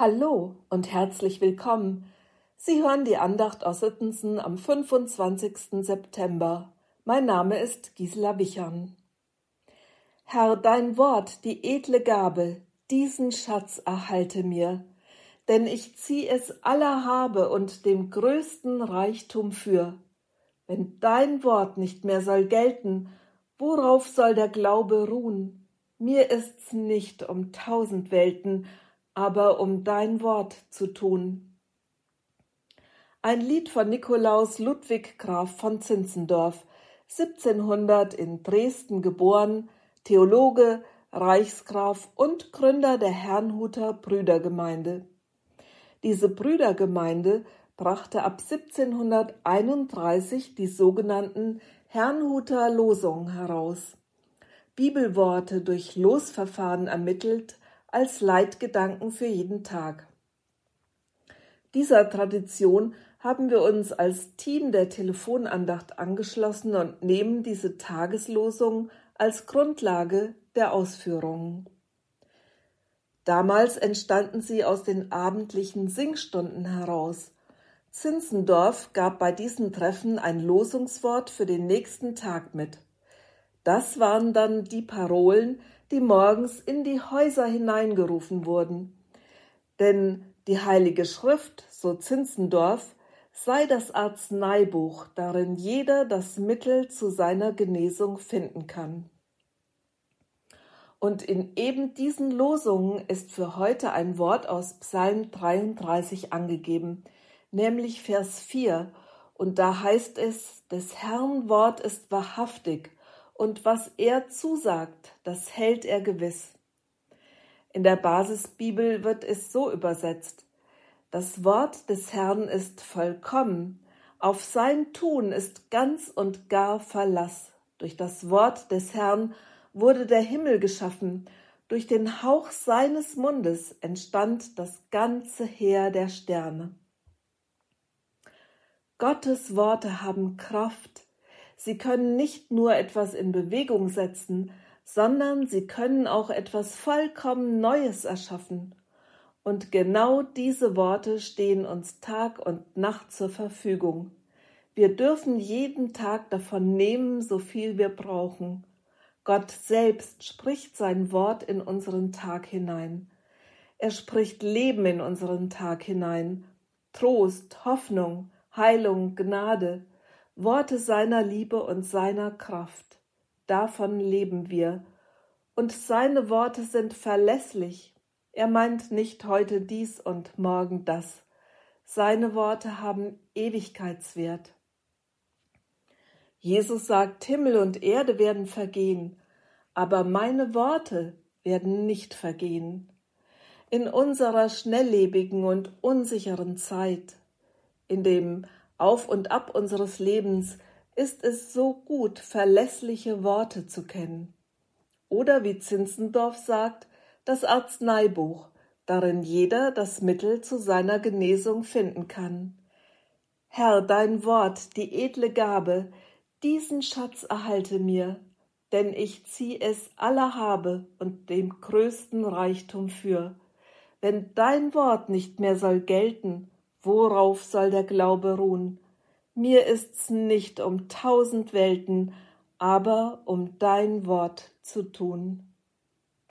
Hallo und herzlich willkommen. Sie hören die Andacht aus Sittensen am 25. September. Mein Name ist Gisela Wichern. Herr, dein Wort, die edle Gabe, diesen Schatz erhalte mir, denn ich zieh es aller Habe und dem größten Reichtum für. Wenn dein Wort nicht mehr soll gelten, worauf soll der Glaube ruhen? Mir ist's nicht um tausend Welten, aber um dein Wort zu tun. Ein Lied von Nikolaus Ludwig Graf von Zinzendorf, 1700 in Dresden geboren, Theologe, Reichsgraf und Gründer der Herrnhuter Brüdergemeinde. Diese Brüdergemeinde brachte ab 1731 die sogenannten Herrnhuter Losungen heraus. Bibelworte durch Losverfahren ermittelt als Leitgedanken für jeden Tag. Dieser Tradition haben wir uns als Team der Telefonandacht angeschlossen und nehmen diese Tageslosung als Grundlage der Ausführungen. Damals entstanden sie aus den abendlichen Singstunden heraus. Zinzendorf gab bei diesen Treffen ein Losungswort für den nächsten Tag mit. Das waren dann die Parolen, die morgens in die Häuser hineingerufen wurden. Denn die Heilige Schrift, so Zinzendorf, sei das Arzneibuch, darin jeder das Mittel zu seiner Genesung finden kann. Und in eben diesen Losungen ist für heute ein Wort aus Psalm 33 angegeben, nämlich Vers 4, und da heißt es, des Herrn Wort ist wahrhaftig und was er zusagt, das hält er gewiss. In der Basisbibel wird es so übersetzt. Das Wort des Herrn ist vollkommen, auf sein Tun ist ganz und gar Verlass. Durch das Wort des Herrn wurde der Himmel geschaffen, durch den Hauch seines Mundes entstand das ganze Heer der Sterne. Gottes Worte haben Kraft, Sie können nicht nur etwas in Bewegung setzen, sondern sie können auch etwas vollkommen Neues erschaffen. Und genau diese Worte stehen uns Tag und Nacht zur Verfügung. Wir dürfen jeden Tag davon nehmen, so viel wir brauchen. Gott selbst spricht sein Wort in unseren Tag hinein. Er spricht Leben in unseren Tag hinein, Trost, Hoffnung, Heilung, Gnade, Worte seiner Liebe und seiner Kraft. Davon leben wir. Und seine Worte sind verlässlich. Er meint nicht heute dies und morgen das. Seine Worte haben Ewigkeitswert. Jesus sagt, Himmel und Erde werden vergehen, aber meine Worte werden nicht vergehen. In unserer schnelllebigen und unsicheren Zeit, in dem auf und ab unseres Lebens ist es so gut, verlässliche Worte zu kennen. Oder wie Zinzendorf sagt, das Arzneibuch, darin jeder das Mittel zu seiner Genesung finden kann. Herr, dein Wort, die edle Gabe, diesen Schatz erhalte mir, denn ich zieh es aller Habe und dem größten Reichtum für. Wenn dein Wort nicht mehr soll gelten, Worauf soll der Glaube ruhen? Mir ist's nicht um tausend Welten, aber um dein Wort zu tun.